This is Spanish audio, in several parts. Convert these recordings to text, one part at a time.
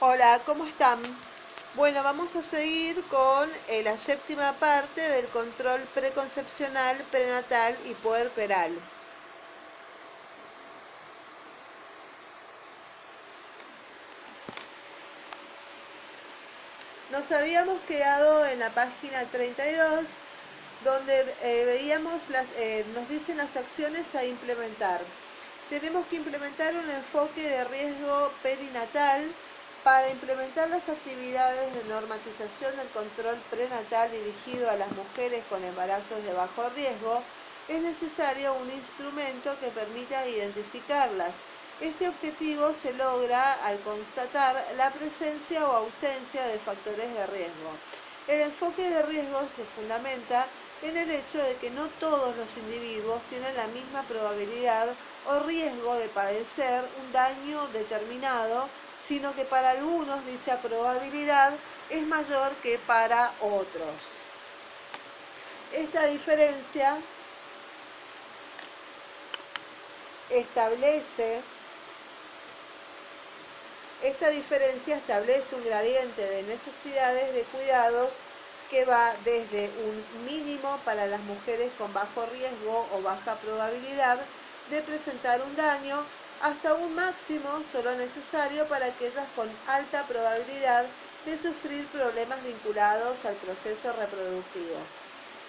Hola, ¿cómo están? Bueno, vamos a seguir con eh, la séptima parte del control preconcepcional, prenatal y puerperal. Nos habíamos quedado en la página 32, donde eh, veíamos las, eh, nos dicen las acciones a implementar. Tenemos que implementar un enfoque de riesgo perinatal para implementar las actividades de normatización del control prenatal dirigido a las mujeres con embarazos de bajo riesgo, es necesario un instrumento que permita identificarlas. Este objetivo se logra al constatar la presencia o ausencia de factores de riesgo. El enfoque de riesgo se fundamenta en el hecho de que no todos los individuos tienen la misma probabilidad o riesgo de padecer un daño determinado sino que para algunos dicha probabilidad es mayor que para otros. Esta diferencia establece esta diferencia establece un gradiente de necesidades de cuidados que va desde un mínimo para las mujeres con bajo riesgo o baja probabilidad de presentar un daño hasta un máximo solo necesario para aquellas con alta probabilidad de sufrir problemas vinculados al proceso reproductivo.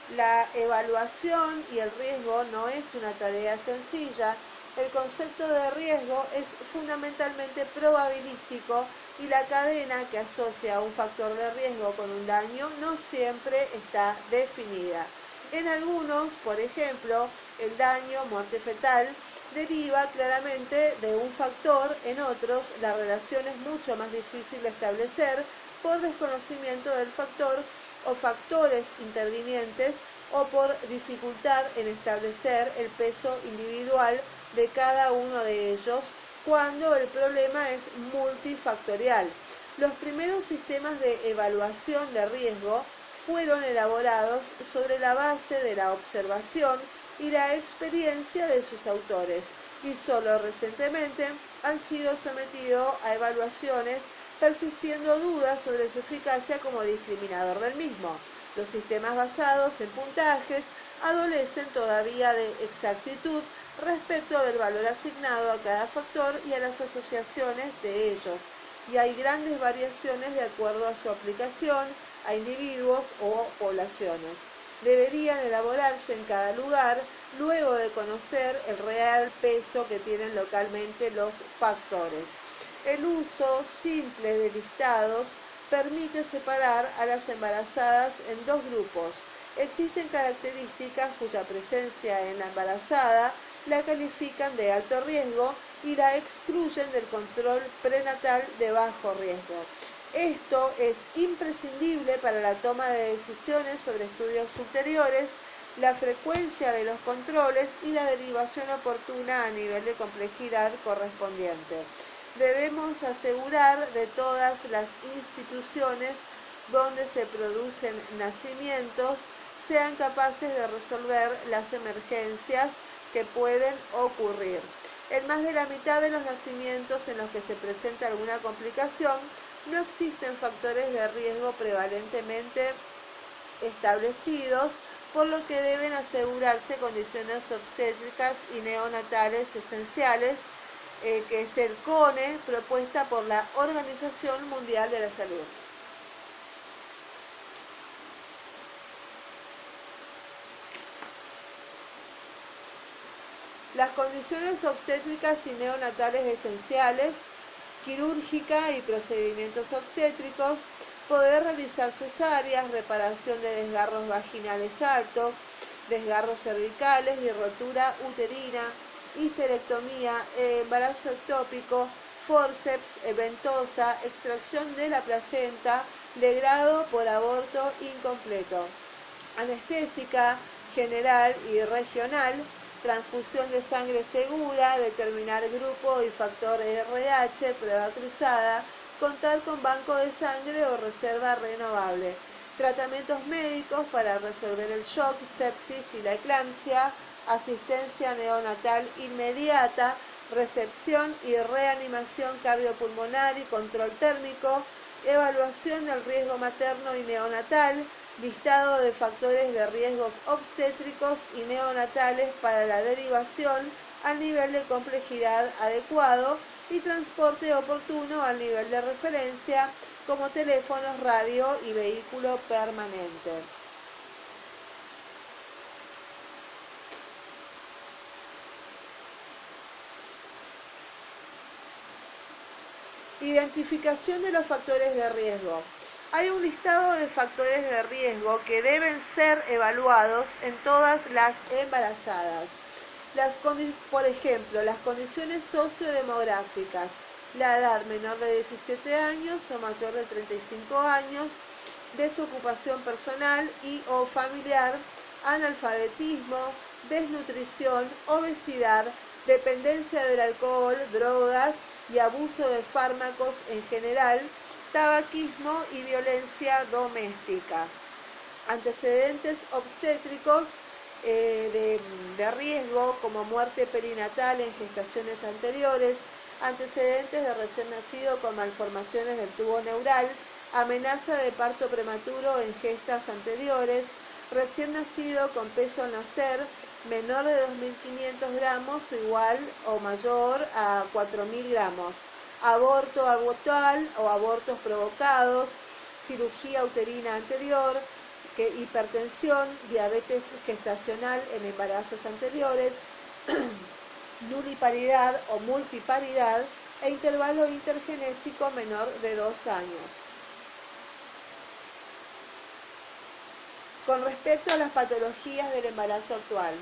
La evaluación y el riesgo no es una tarea sencilla. El concepto de riesgo es fundamentalmente probabilístico y la cadena que asocia un factor de riesgo con un daño no siempre está definida. En algunos, por ejemplo, el daño, muerte fetal, deriva claramente de un factor, en otros la relación es mucho más difícil de establecer por desconocimiento del factor o factores intervinientes o por dificultad en establecer el peso individual de cada uno de ellos cuando el problema es multifactorial. Los primeros sistemas de evaluación de riesgo fueron elaborados sobre la base de la observación y la experiencia de sus autores, y solo recientemente han sido sometidos a evaluaciones persistiendo dudas sobre su eficacia como discriminador del mismo. Los sistemas basados en puntajes adolecen todavía de exactitud respecto del valor asignado a cada factor y a las asociaciones de ellos, y hay grandes variaciones de acuerdo a su aplicación a individuos o poblaciones deberían elaborarse en cada lugar luego de conocer el real peso que tienen localmente los factores. El uso simple de listados permite separar a las embarazadas en dos grupos. Existen características cuya presencia en la embarazada la califican de alto riesgo y la excluyen del control prenatal de bajo riesgo. Esto es imprescindible para la toma de decisiones sobre estudios ulteriores, la frecuencia de los controles y la derivación oportuna a nivel de complejidad correspondiente. Debemos asegurar de todas las instituciones donde se producen nacimientos sean capaces de resolver las emergencias que pueden ocurrir. En más de la mitad de los nacimientos en los que se presenta alguna complicación, no existen factores de riesgo prevalentemente establecidos, por lo que deben asegurarse condiciones obstétricas y neonatales esenciales, eh, que es el CONE, propuesta por la Organización Mundial de la Salud. Las condiciones obstétricas y neonatales esenciales quirúrgica y procedimientos obstétricos, poder realizar cesáreas, reparación de desgarros vaginales altos, desgarros cervicales y rotura uterina, histerectomía, embarazo ectópico, forceps, ventosa, extracción de la placenta, legrado por aborto incompleto, anestésica general y regional, transfusión de sangre segura, determinar grupo y factor RH, prueba cruzada, contar con banco de sangre o reserva renovable, tratamientos médicos para resolver el shock, sepsis y la eclampsia, asistencia neonatal inmediata, recepción y reanimación cardiopulmonar y control térmico, evaluación del riesgo materno y neonatal, listado de factores de riesgos obstétricos y neonatales para la derivación al nivel de complejidad adecuado y transporte oportuno al nivel de referencia como teléfonos, radio y vehículo permanente. Identificación de los factores de riesgo. Hay un listado de factores de riesgo que deben ser evaluados en todas las embarazadas. Las por ejemplo, las condiciones sociodemográficas, la edad menor de 17 años o mayor de 35 años, desocupación personal y o familiar, analfabetismo, desnutrición, obesidad, dependencia del alcohol, drogas y abuso de fármacos en general, tabaquismo y violencia doméstica. Antecedentes obstétricos, eh, de, riesgo como muerte perinatal en gestaciones anteriores, antecedentes de recién nacido con malformaciones del tubo neural, amenaza de parto prematuro en gestas anteriores, recién nacido con peso al nacer menor de 2.500 gramos igual o mayor a 4.000 gramos, aborto abortual o abortos provocados, cirugía uterina anterior, hipertensión, diabetes gestacional en embarazos anteriores, nuliparidad o multiparidad e intervalo intergenésico menor de dos años. Con respecto a las patologías del embarazo actual,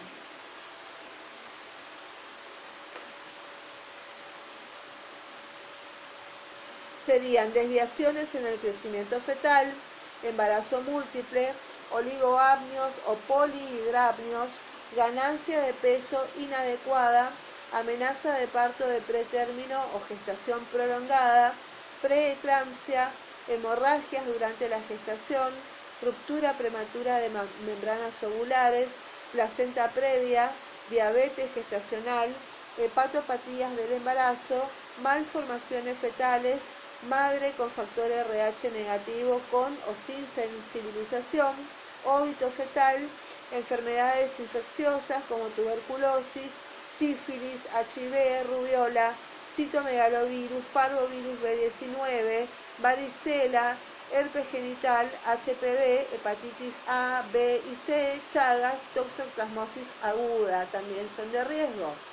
serían desviaciones en el crecimiento fetal, embarazo múltiple, oligoamnios o polihidrapnios, ganancia de peso inadecuada, amenaza de parto de pretérmino o gestación prolongada, preeclampsia, hemorragias durante la gestación, ruptura prematura de membranas ovulares, placenta previa, diabetes gestacional, hepatopatías del embarazo, malformaciones fetales, madre con factor RH negativo con o sin sensibilización, óbito fetal, enfermedades infecciosas como tuberculosis, sífilis, HIV, rubiola, citomegalovirus, parvovirus B19, varicela, herpes genital, HPV, hepatitis A, B y C, chagas, toxoplasmosis aguda, también son de riesgo.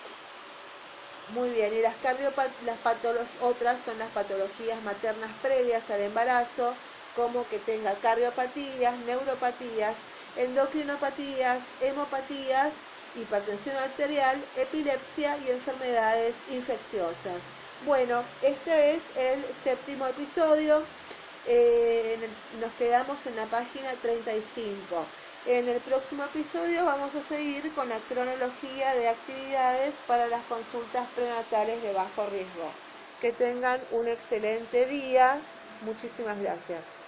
Muy bien, y las, las otras son las patologías maternas previas al embarazo, como que tenga cardiopatías, neuropatías, endocrinopatías, hemopatías, hipertensión arterial, epilepsia y enfermedades infecciosas. Bueno, este es el séptimo episodio. Eh, nos quedamos en la página 35. En el próximo episodio vamos a seguir con la cronología de actividades para las consultas prenatales de bajo riesgo. Que tengan un excelente día. Muchísimas gracias.